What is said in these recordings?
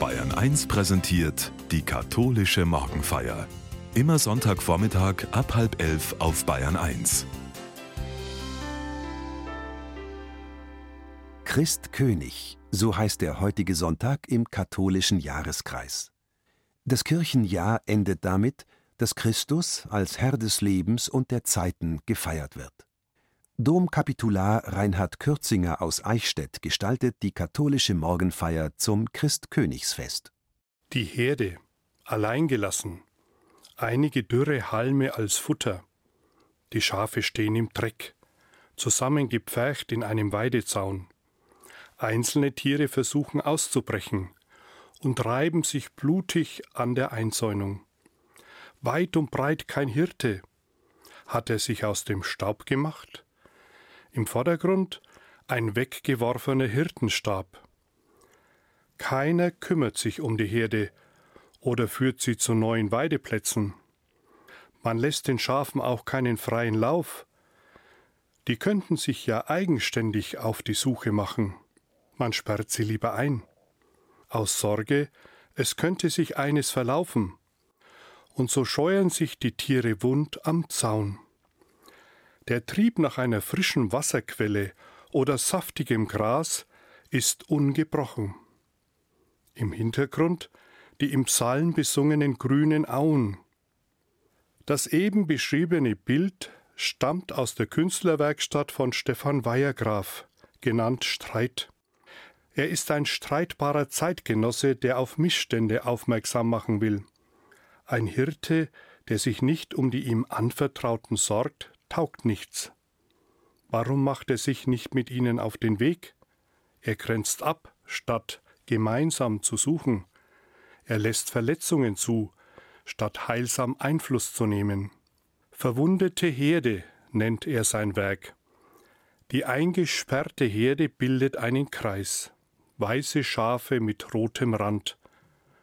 Bayern 1 präsentiert die katholische Morgenfeier. Immer Sonntagvormittag ab halb elf auf Bayern 1. Christkönig, so heißt der heutige Sonntag im katholischen Jahreskreis. Das Kirchenjahr endet damit, dass Christus als Herr des Lebens und der Zeiten gefeiert wird. Domkapitular Reinhard Kürzinger aus Eichstätt gestaltet die katholische Morgenfeier zum Christkönigsfest. Die Herde, alleingelassen, einige dürre Halme als Futter. Die Schafe stehen im Dreck, zusammengepfercht in einem Weidezaun. Einzelne Tiere versuchen auszubrechen und reiben sich blutig an der Einzäunung. Weit und breit kein Hirte. Hat er sich aus dem Staub gemacht? Im Vordergrund ein weggeworfener Hirtenstab. Keiner kümmert sich um die Herde oder führt sie zu neuen Weideplätzen. Man lässt den Schafen auch keinen freien Lauf. Die könnten sich ja eigenständig auf die Suche machen. Man sperrt sie lieber ein. Aus Sorge, es könnte sich eines verlaufen. Und so scheuern sich die Tiere wund am Zaun. Der Trieb nach einer frischen Wasserquelle oder saftigem Gras ist ungebrochen. Im Hintergrund die im Psalm besungenen grünen Auen. Das eben beschriebene Bild stammt aus der Künstlerwerkstatt von Stefan Weiergraf, genannt Streit. Er ist ein streitbarer Zeitgenosse, der auf Missstände aufmerksam machen will. Ein Hirte, der sich nicht um die ihm Anvertrauten sorgt, taugt nichts. Warum macht er sich nicht mit ihnen auf den Weg? Er grenzt ab, statt gemeinsam zu suchen. Er lässt Verletzungen zu, statt heilsam Einfluss zu nehmen. Verwundete Herde nennt er sein Werk. Die eingesperrte Herde bildet einen Kreis. Weiße Schafe mit rotem Rand.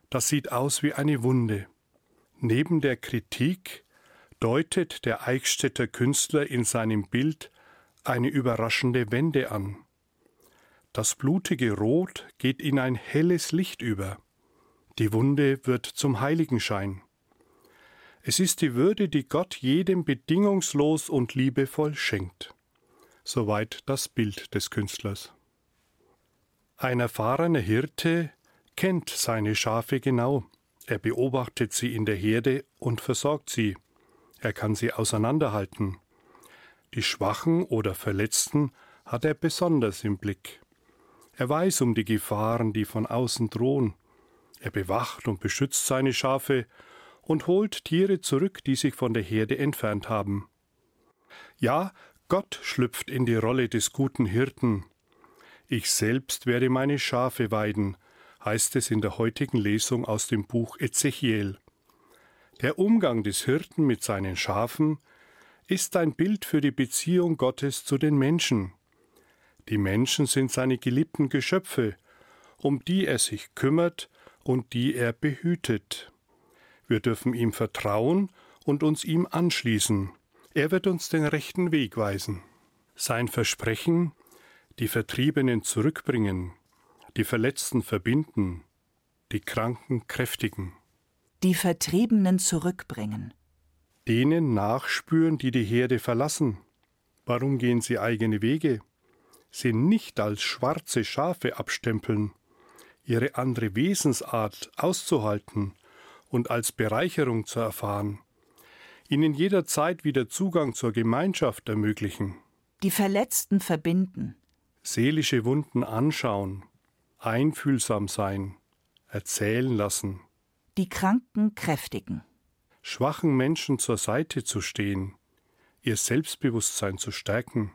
Das sieht aus wie eine Wunde. Neben der Kritik deutet der Eichstätter Künstler in seinem Bild eine überraschende Wende an. Das blutige Rot geht in ein helles Licht über. Die Wunde wird zum Heiligenschein. Es ist die Würde, die Gott jedem bedingungslos und liebevoll schenkt. Soweit das Bild des Künstlers. Ein erfahrener Hirte kennt seine Schafe genau. Er beobachtet sie in der Herde und versorgt sie. Er kann sie auseinanderhalten. Die Schwachen oder Verletzten hat er besonders im Blick. Er weiß um die Gefahren, die von außen drohen. Er bewacht und beschützt seine Schafe und holt Tiere zurück, die sich von der Herde entfernt haben. Ja, Gott schlüpft in die Rolle des guten Hirten. Ich selbst werde meine Schafe weiden, heißt es in der heutigen Lesung aus dem Buch Ezechiel. Der Umgang des Hirten mit seinen Schafen ist ein Bild für die Beziehung Gottes zu den Menschen. Die Menschen sind seine geliebten Geschöpfe, um die er sich kümmert und die er behütet. Wir dürfen ihm vertrauen und uns ihm anschließen. Er wird uns den rechten Weg weisen. Sein Versprechen, die Vertriebenen zurückbringen, die Verletzten verbinden, die Kranken kräftigen die Vertriebenen zurückbringen. Denen nachspüren, die die Herde verlassen. Warum gehen sie eigene Wege? Sie nicht als schwarze Schafe abstempeln, ihre andere Wesensart auszuhalten und als Bereicherung zu erfahren, ihnen jederzeit wieder Zugang zur Gemeinschaft ermöglichen. Die Verletzten verbinden. Seelische Wunden anschauen, einfühlsam sein, erzählen lassen die Kranken kräftigen. Schwachen Menschen zur Seite zu stehen, ihr Selbstbewusstsein zu stärken.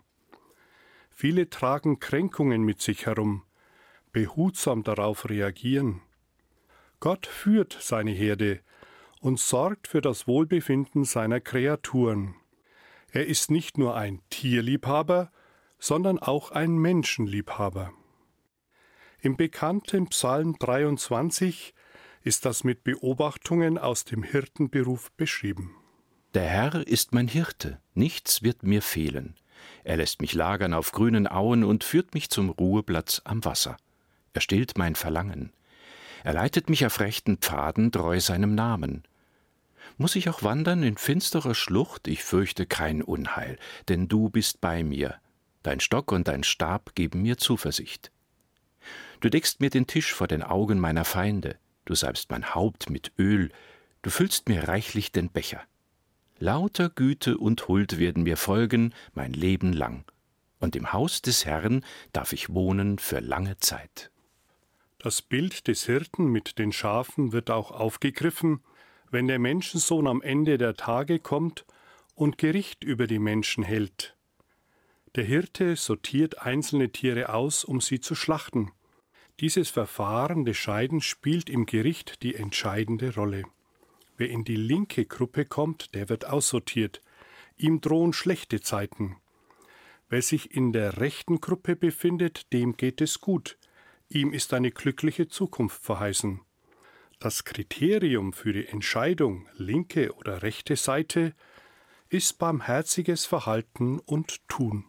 Viele tragen Kränkungen mit sich herum, behutsam darauf reagieren. Gott führt seine Herde und sorgt für das Wohlbefinden seiner Kreaturen. Er ist nicht nur ein Tierliebhaber, sondern auch ein Menschenliebhaber. Im bekannten Psalm 23 ist das mit Beobachtungen aus dem Hirtenberuf beschrieben. Der Herr ist mein Hirte, nichts wird mir fehlen. Er lässt mich lagern auf grünen Auen und führt mich zum Ruheplatz am Wasser. Er stillt mein Verlangen. Er leitet mich auf rechten Pfaden treu seinem Namen. Muss ich auch wandern in finsterer Schlucht, ich fürchte kein Unheil, denn du bist bei mir. Dein Stock und dein Stab geben mir Zuversicht. Du deckst mir den Tisch vor den Augen meiner Feinde, du salbst mein Haupt mit Öl, du füllst mir reichlich den Becher. Lauter Güte und Huld werden mir folgen mein Leben lang, und im Haus des Herrn darf ich wohnen für lange Zeit. Das Bild des Hirten mit den Schafen wird auch aufgegriffen, wenn der Menschensohn am Ende der Tage kommt und Gericht über die Menschen hält. Der Hirte sortiert einzelne Tiere aus, um sie zu schlachten. Dieses Verfahren des Scheidens spielt im Gericht die entscheidende Rolle. Wer in die linke Gruppe kommt, der wird aussortiert. Ihm drohen schlechte Zeiten. Wer sich in der rechten Gruppe befindet, dem geht es gut. Ihm ist eine glückliche Zukunft verheißen. Das Kriterium für die Entscheidung linke oder rechte Seite ist barmherziges Verhalten und Tun.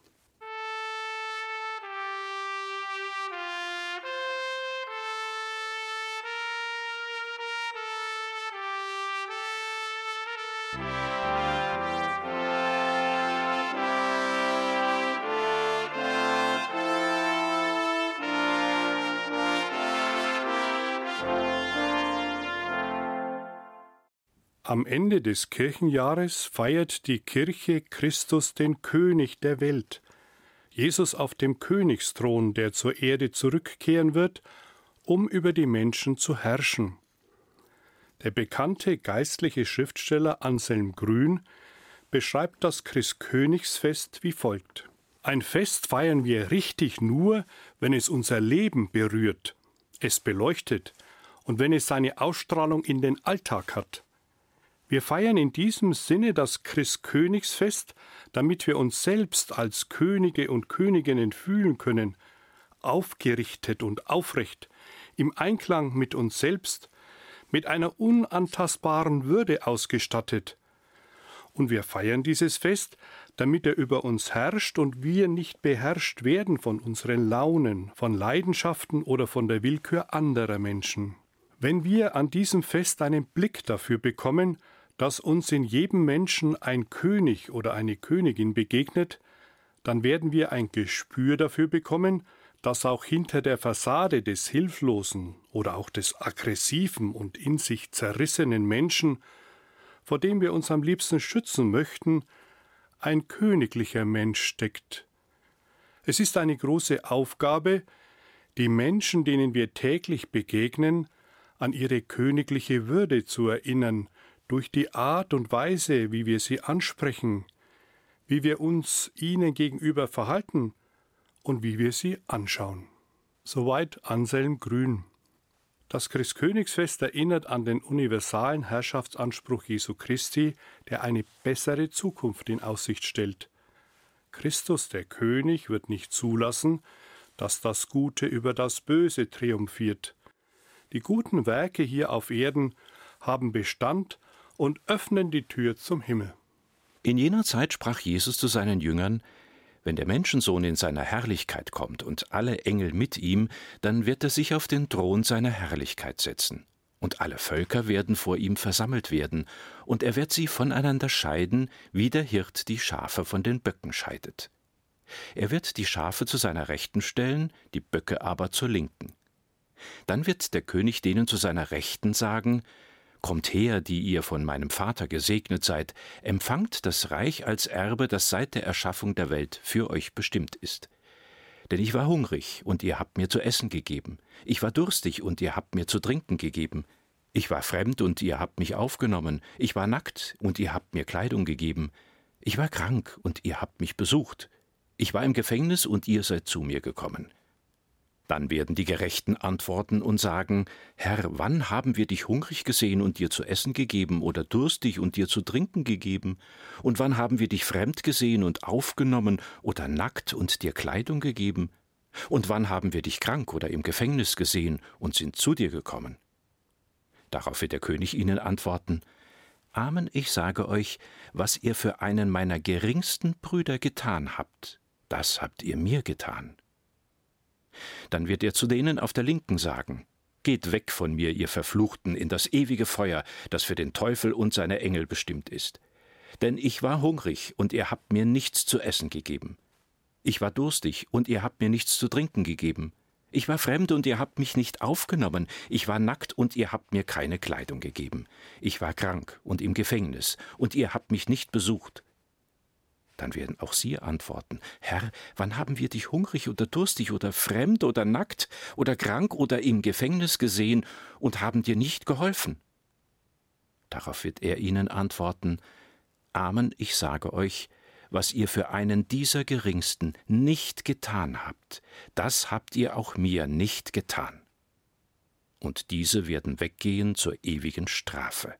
Am Ende des Kirchenjahres feiert die Kirche Christus den König der Welt. Jesus auf dem Königsthron, der zur Erde zurückkehren wird, um über die Menschen zu herrschen. Der bekannte geistliche Schriftsteller Anselm Grün beschreibt das Christkönigsfest wie folgt. Ein Fest feiern wir richtig nur, wenn es unser Leben berührt, es beleuchtet und wenn es seine Ausstrahlung in den Alltag hat. Wir feiern in diesem Sinne das Christkönigsfest, damit wir uns selbst als Könige und Königinnen fühlen können, aufgerichtet und aufrecht, im Einklang mit uns selbst, mit einer unantastbaren Würde ausgestattet. Und wir feiern dieses Fest, damit er über uns herrscht und wir nicht beherrscht werden von unseren Launen, von Leidenschaften oder von der Willkür anderer Menschen. Wenn wir an diesem Fest einen Blick dafür bekommen, dass uns in jedem Menschen ein König oder eine Königin begegnet, dann werden wir ein Gespür dafür bekommen, dass auch hinter der Fassade des hilflosen oder auch des aggressiven und in sich zerrissenen Menschen, vor dem wir uns am liebsten schützen möchten, ein königlicher Mensch steckt. Es ist eine große Aufgabe, die Menschen, denen wir täglich begegnen, an ihre königliche Würde zu erinnern durch die Art und Weise, wie wir sie ansprechen, wie wir uns ihnen gegenüber verhalten und wie wir sie anschauen. Soweit Anselm Grün. Das Christkönigsfest erinnert an den universalen Herrschaftsanspruch Jesu Christi, der eine bessere Zukunft in Aussicht stellt. Christus, der König, wird nicht zulassen, dass das Gute über das Böse triumphiert. Die guten Werke hier auf Erden haben Bestand und öffnen die Tür zum Himmel. In jener Zeit sprach Jesus zu seinen Jüngern, wenn der Menschensohn in seiner Herrlichkeit kommt und alle Engel mit ihm, dann wird er sich auf den Thron seiner Herrlichkeit setzen. Und alle Völker werden vor ihm versammelt werden, und er wird sie voneinander scheiden, wie der Hirt die Schafe von den Böcken scheidet. Er wird die Schafe zu seiner Rechten stellen, die Böcke aber zur Linken. Dann wird der König denen zu seiner Rechten sagen, Kommt her, die ihr von meinem Vater gesegnet seid, empfangt das Reich als Erbe, das seit der Erschaffung der Welt für euch bestimmt ist. Denn ich war hungrig, und ihr habt mir zu essen gegeben, ich war durstig, und ihr habt mir zu trinken gegeben, ich war fremd, und ihr habt mich aufgenommen, ich war nackt, und ihr habt mir Kleidung gegeben, ich war krank, und ihr habt mich besucht, ich war im Gefängnis, und ihr seid zu mir gekommen. Dann werden die Gerechten antworten und sagen, Herr, wann haben wir dich hungrig gesehen und dir zu essen gegeben oder durstig und dir zu trinken gegeben? Und wann haben wir dich fremd gesehen und aufgenommen oder nackt und dir Kleidung gegeben? Und wann haben wir dich krank oder im Gefängnis gesehen und sind zu dir gekommen? Darauf wird der König ihnen antworten, Amen, ich sage euch, was ihr für einen meiner geringsten Brüder getan habt, das habt ihr mir getan. Dann wird er zu denen auf der Linken sagen, Geht weg von mir, ihr Verfluchten, in das ewige Feuer, das für den Teufel und seine Engel bestimmt ist. Denn ich war hungrig, und ihr habt mir nichts zu essen gegeben. Ich war durstig, und ihr habt mir nichts zu trinken gegeben. Ich war fremd, und ihr habt mich nicht aufgenommen. Ich war nackt, und ihr habt mir keine Kleidung gegeben. Ich war krank und im Gefängnis, und ihr habt mich nicht besucht. Dann werden auch sie antworten, Herr, wann haben wir dich hungrig oder durstig oder fremd oder nackt oder krank oder im Gefängnis gesehen und haben dir nicht geholfen? Darauf wird er ihnen antworten, Amen, ich sage euch, was ihr für einen dieser Geringsten nicht getan habt, das habt ihr auch mir nicht getan. Und diese werden weggehen zur ewigen Strafe,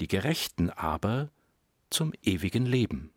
die Gerechten aber zum ewigen Leben.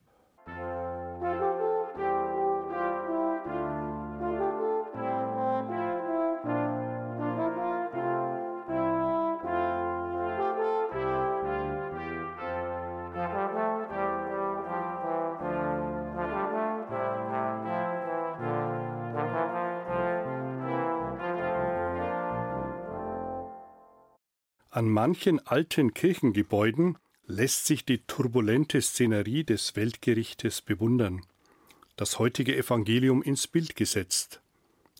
An manchen alten Kirchengebäuden lässt sich die turbulente Szenerie des Weltgerichtes bewundern. Das heutige Evangelium ins Bild gesetzt.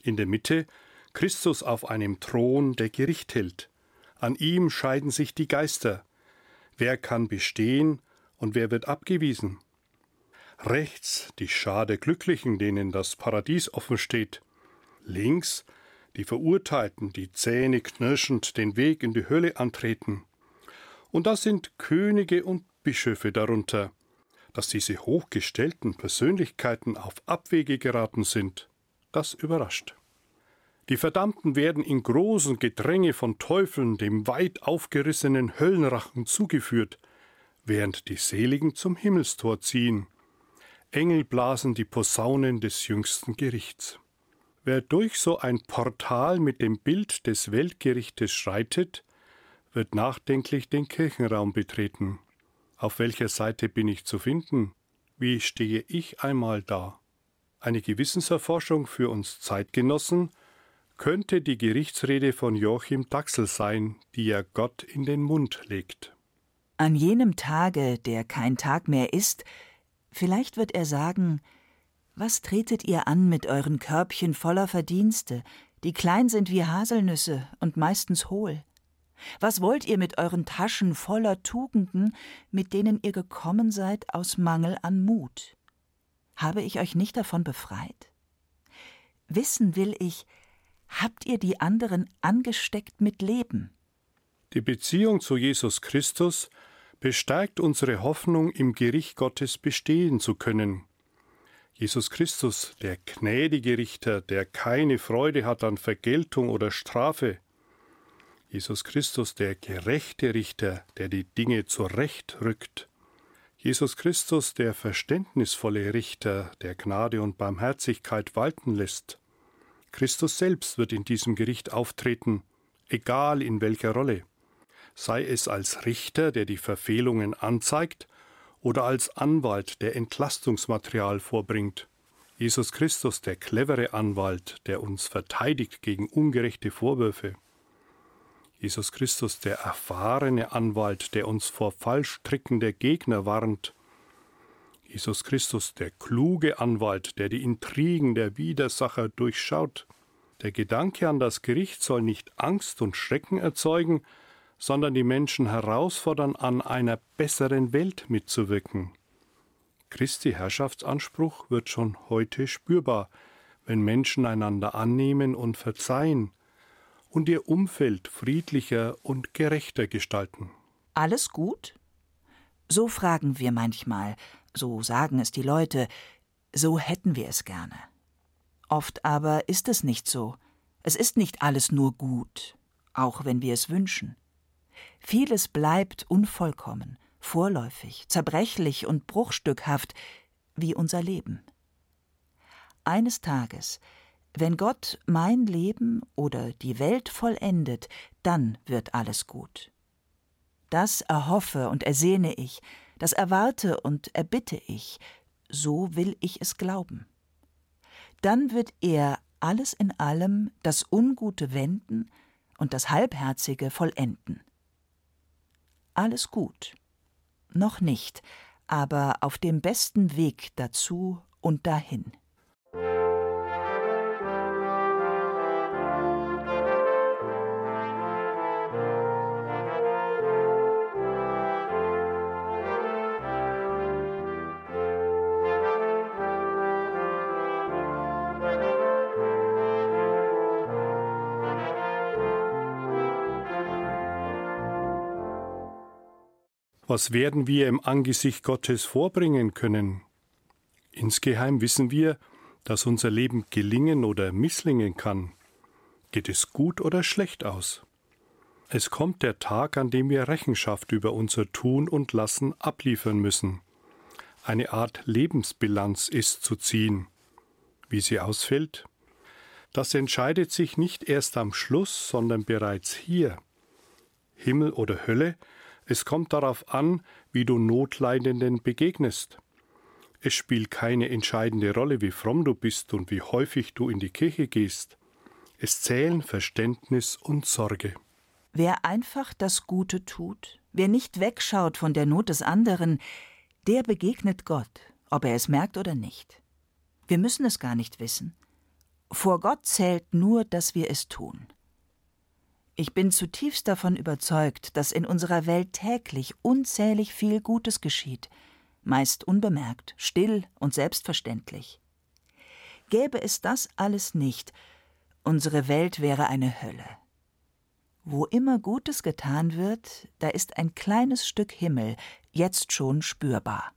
In der Mitte Christus auf einem Thron, der Gericht hält. An ihm scheiden sich die Geister. Wer kann bestehen und wer wird abgewiesen? Rechts die Schar der Glücklichen, denen das Paradies offen steht. Links die Verurteilten, die Zähne knirschend den Weg in die Hölle antreten. Und da sind Könige und Bischöfe darunter. Dass diese hochgestellten Persönlichkeiten auf Abwege geraten sind, das überrascht. Die Verdammten werden in großen Gedränge von Teufeln dem weit aufgerissenen Höllenrachen zugeführt, während die Seligen zum Himmelstor ziehen. Engel blasen die Posaunen des jüngsten Gerichts. Wer durch so ein Portal mit dem Bild des Weltgerichtes schreitet, wird nachdenklich den Kirchenraum betreten. Auf welcher Seite bin ich zu finden? Wie stehe ich einmal da? Eine Gewissenserforschung für uns Zeitgenossen könnte die Gerichtsrede von Joachim Daxel sein, die er Gott in den Mund legt. An jenem Tage, der kein Tag mehr ist, vielleicht wird er sagen, was tretet ihr an mit euren Körbchen voller Verdienste, die klein sind wie Haselnüsse und meistens hohl? Was wollt ihr mit euren Taschen voller Tugenden, mit denen ihr gekommen seid aus Mangel an Mut? Habe ich euch nicht davon befreit? Wissen will ich, habt ihr die anderen angesteckt mit Leben? Die Beziehung zu Jesus Christus bestärkt unsere Hoffnung, im Gericht Gottes bestehen zu können. Jesus Christus, der gnädige Richter, der keine Freude hat an Vergeltung oder Strafe. Jesus Christus, der gerechte Richter, der die Dinge zurechtrückt. Jesus Christus, der verständnisvolle Richter, der Gnade und Barmherzigkeit walten lässt. Christus selbst wird in diesem Gericht auftreten, egal in welcher Rolle. Sei es als Richter, der die Verfehlungen anzeigt, oder als Anwalt, der Entlastungsmaterial vorbringt. Jesus Christus, der clevere Anwalt, der uns verteidigt gegen ungerechte Vorwürfe. Jesus Christus, der erfahrene Anwalt, der uns vor Fallstricken der Gegner warnt. Jesus Christus, der kluge Anwalt, der die Intrigen der Widersacher durchschaut. Der Gedanke an das Gericht soll nicht Angst und Schrecken erzeugen, sondern die Menschen herausfordern, an einer besseren Welt mitzuwirken. Christi Herrschaftsanspruch wird schon heute spürbar, wenn Menschen einander annehmen und verzeihen und ihr Umfeld friedlicher und gerechter gestalten. Alles gut? So fragen wir manchmal, so sagen es die Leute, so hätten wir es gerne. Oft aber ist es nicht so. Es ist nicht alles nur gut, auch wenn wir es wünschen. Vieles bleibt unvollkommen, vorläufig, zerbrechlich und bruchstückhaft, wie unser Leben. Eines Tages, wenn Gott mein Leben oder die Welt vollendet, dann wird alles gut. Das erhoffe und ersehne ich, das erwarte und erbitte ich, so will ich es glauben. Dann wird er alles in allem das Ungute wenden und das Halbherzige vollenden. Alles gut. Noch nicht, aber auf dem besten Weg dazu und dahin. Was werden wir im Angesicht Gottes vorbringen können? Insgeheim wissen wir, dass unser Leben gelingen oder misslingen kann. Geht es gut oder schlecht aus? Es kommt der Tag, an dem wir Rechenschaft über unser Tun und Lassen abliefern müssen. Eine Art Lebensbilanz ist zu ziehen. Wie sie ausfällt? Das entscheidet sich nicht erst am Schluss, sondern bereits hier. Himmel oder Hölle es kommt darauf an, wie du Notleidenden begegnest. Es spielt keine entscheidende Rolle, wie fromm du bist und wie häufig du in die Kirche gehst. Es zählen Verständnis und Sorge. Wer einfach das Gute tut, wer nicht wegschaut von der Not des anderen, der begegnet Gott, ob er es merkt oder nicht. Wir müssen es gar nicht wissen. Vor Gott zählt nur, dass wir es tun. Ich bin zutiefst davon überzeugt, dass in unserer Welt täglich unzählig viel Gutes geschieht, meist unbemerkt, still und selbstverständlich. Gäbe es das alles nicht, unsere Welt wäre eine Hölle. Wo immer Gutes getan wird, da ist ein kleines Stück Himmel jetzt schon spürbar.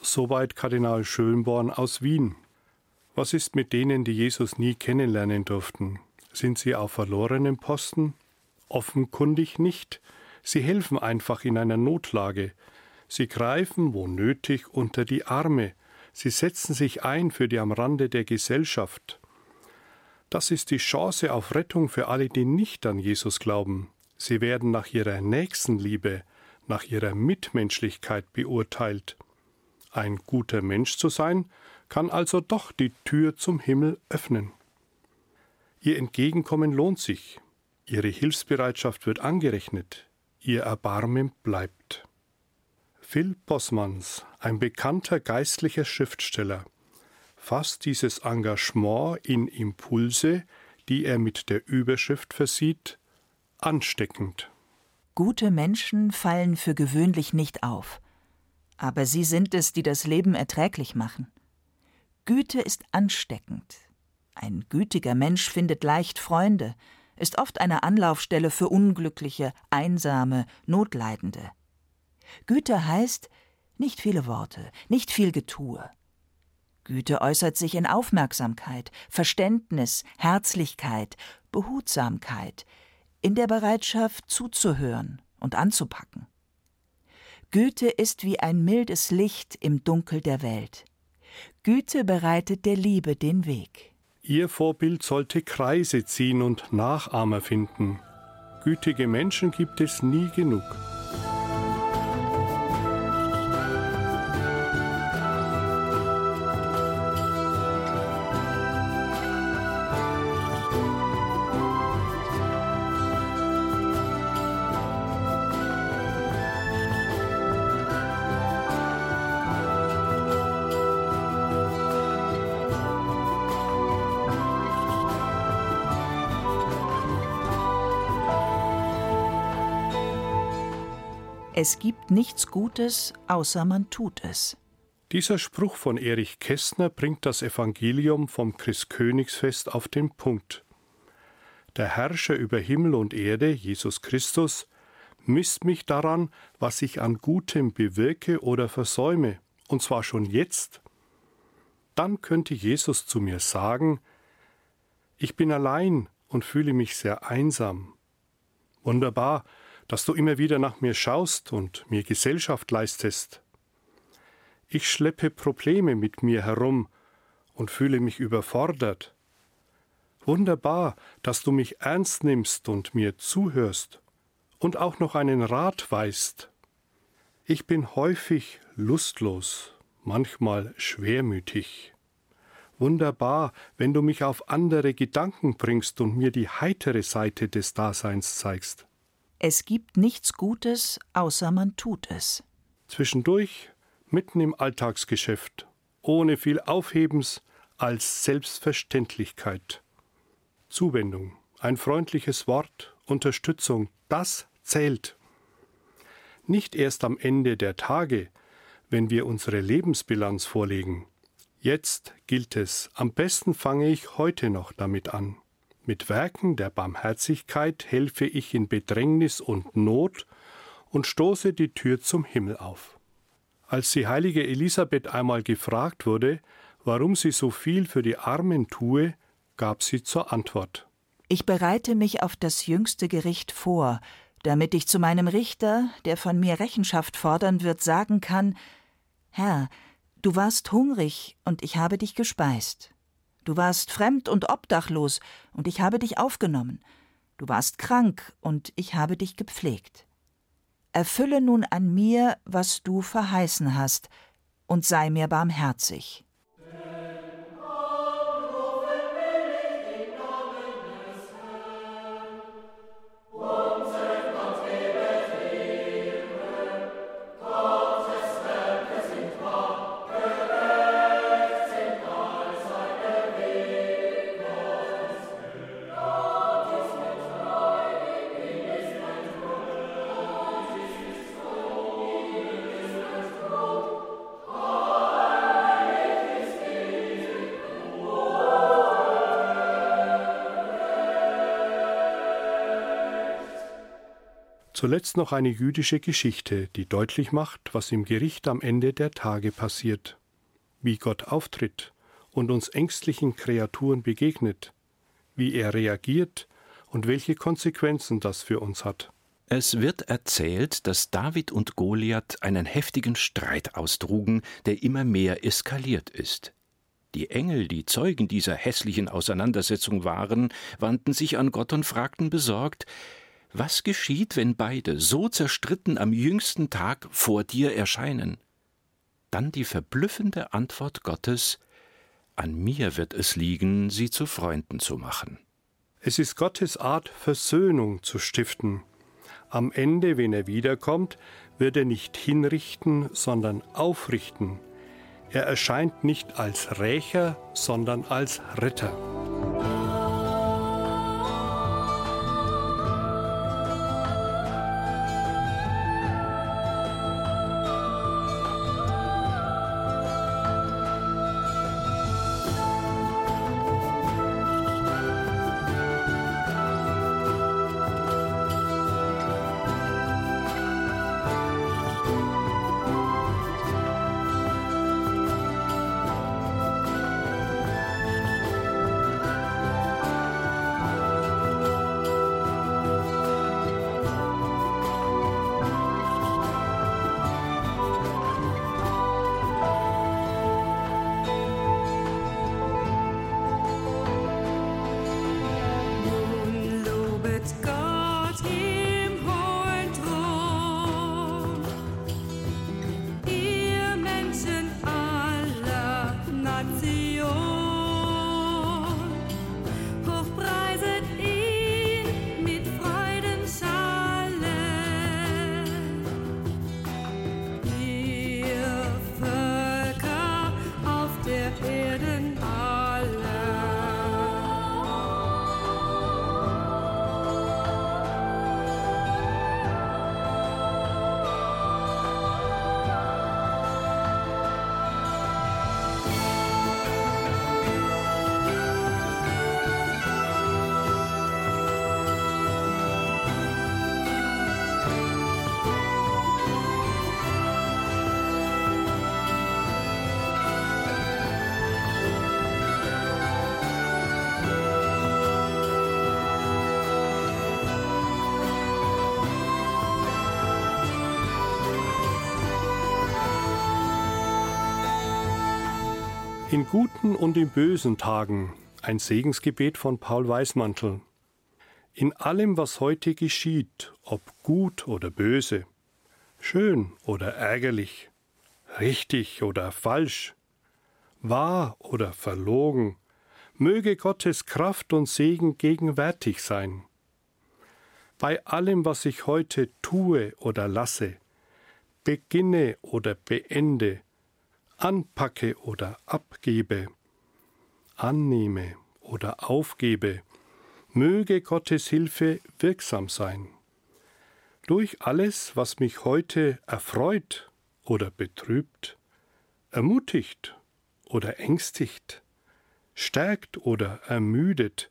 Soweit Kardinal Schönborn aus Wien. Was ist mit denen, die Jesus nie kennenlernen durften? Sind sie auf verlorenem Posten? Offenkundig nicht. Sie helfen einfach in einer Notlage. Sie greifen, wo nötig, unter die Arme. Sie setzen sich ein für die am Rande der Gesellschaft. Das ist die Chance auf Rettung für alle, die nicht an Jesus glauben. Sie werden nach ihrer Nächstenliebe, nach ihrer Mitmenschlichkeit beurteilt. Ein guter Mensch zu sein, kann also doch die Tür zum Himmel öffnen. Ihr Entgegenkommen lohnt sich, Ihre Hilfsbereitschaft wird angerechnet, Ihr Erbarmen bleibt. Phil Bossmanns, ein bekannter geistlicher Schriftsteller, fasst dieses Engagement in Impulse, die er mit der Überschrift versieht, ansteckend. Gute Menschen fallen für gewöhnlich nicht auf, aber sie sind es, die das Leben erträglich machen. Güte ist ansteckend, ein gütiger Mensch findet leicht Freunde, ist oft eine Anlaufstelle für Unglückliche, Einsame, Notleidende. Güte heißt nicht viele Worte, nicht viel Getue. Güte äußert sich in Aufmerksamkeit, Verständnis, Herzlichkeit, Behutsamkeit, in der Bereitschaft zuzuhören und anzupacken. Güte ist wie ein mildes Licht im Dunkel der Welt. Güte bereitet der Liebe den Weg. Ihr Vorbild sollte Kreise ziehen und Nachahmer finden. Gütige Menschen gibt es nie genug. Es gibt nichts Gutes, außer man tut es. Dieser Spruch von Erich Kästner bringt das Evangelium vom Christkönigsfest auf den Punkt. Der Herrscher über Himmel und Erde, Jesus Christus, misst mich daran, was ich an Gutem bewirke oder versäume, und zwar schon jetzt. Dann könnte Jesus zu mir sagen, ich bin allein und fühle mich sehr einsam. Wunderbar, dass du immer wieder nach mir schaust und mir Gesellschaft leistest. Ich schleppe Probleme mit mir herum und fühle mich überfordert. Wunderbar, dass du mich ernst nimmst und mir zuhörst und auch noch einen Rat weißt. Ich bin häufig lustlos, manchmal schwermütig. Wunderbar, wenn du mich auf andere Gedanken bringst und mir die heitere Seite des Daseins zeigst. Es gibt nichts Gutes, außer man tut es. Zwischendurch, mitten im Alltagsgeschäft, ohne viel Aufhebens, als Selbstverständlichkeit. Zuwendung, ein freundliches Wort, Unterstützung, das zählt. Nicht erst am Ende der Tage, wenn wir unsere Lebensbilanz vorlegen. Jetzt gilt es, am besten fange ich heute noch damit an. Mit Werken der Barmherzigkeit helfe ich in Bedrängnis und Not und stoße die Tür zum Himmel auf. Als die heilige Elisabeth einmal gefragt wurde, warum sie so viel für die Armen tue, gab sie zur Antwort Ich bereite mich auf das jüngste Gericht vor, damit ich zu meinem Richter, der von mir Rechenschaft fordern wird, sagen kann Herr, du warst hungrig, und ich habe dich gespeist. Du warst fremd und obdachlos, und ich habe dich aufgenommen. Du warst krank, und ich habe dich gepflegt. Erfülle nun an mir, was du verheißen hast, und sei mir barmherzig. Zuletzt noch eine jüdische Geschichte, die deutlich macht, was im Gericht am Ende der Tage passiert, wie Gott auftritt und uns ängstlichen Kreaturen begegnet, wie er reagiert und welche Konsequenzen das für uns hat. Es wird erzählt, dass David und Goliath einen heftigen Streit austrugen, der immer mehr eskaliert ist. Die Engel, die Zeugen dieser hässlichen Auseinandersetzung waren, wandten sich an Gott und fragten besorgt was geschieht, wenn beide so zerstritten am jüngsten Tag vor dir erscheinen? Dann die verblüffende Antwort Gottes An mir wird es liegen, sie zu Freunden zu machen. Es ist Gottes Art, Versöhnung zu stiften. Am Ende, wenn er wiederkommt, wird er nicht hinrichten, sondern aufrichten. Er erscheint nicht als Rächer, sondern als Retter. In guten und in bösen Tagen ein Segensgebet von Paul Weismantel. In allem, was heute geschieht, ob gut oder böse, schön oder ärgerlich, richtig oder falsch, wahr oder verlogen, möge Gottes Kraft und Segen gegenwärtig sein. Bei allem, was ich heute tue oder lasse, beginne oder beende, anpacke oder abgebe, annehme oder aufgebe, möge Gottes Hilfe wirksam sein. Durch alles, was mich heute erfreut oder betrübt, ermutigt oder ängstigt, stärkt oder ermüdet,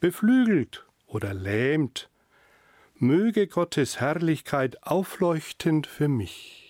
beflügelt oder lähmt, möge Gottes Herrlichkeit aufleuchten für mich.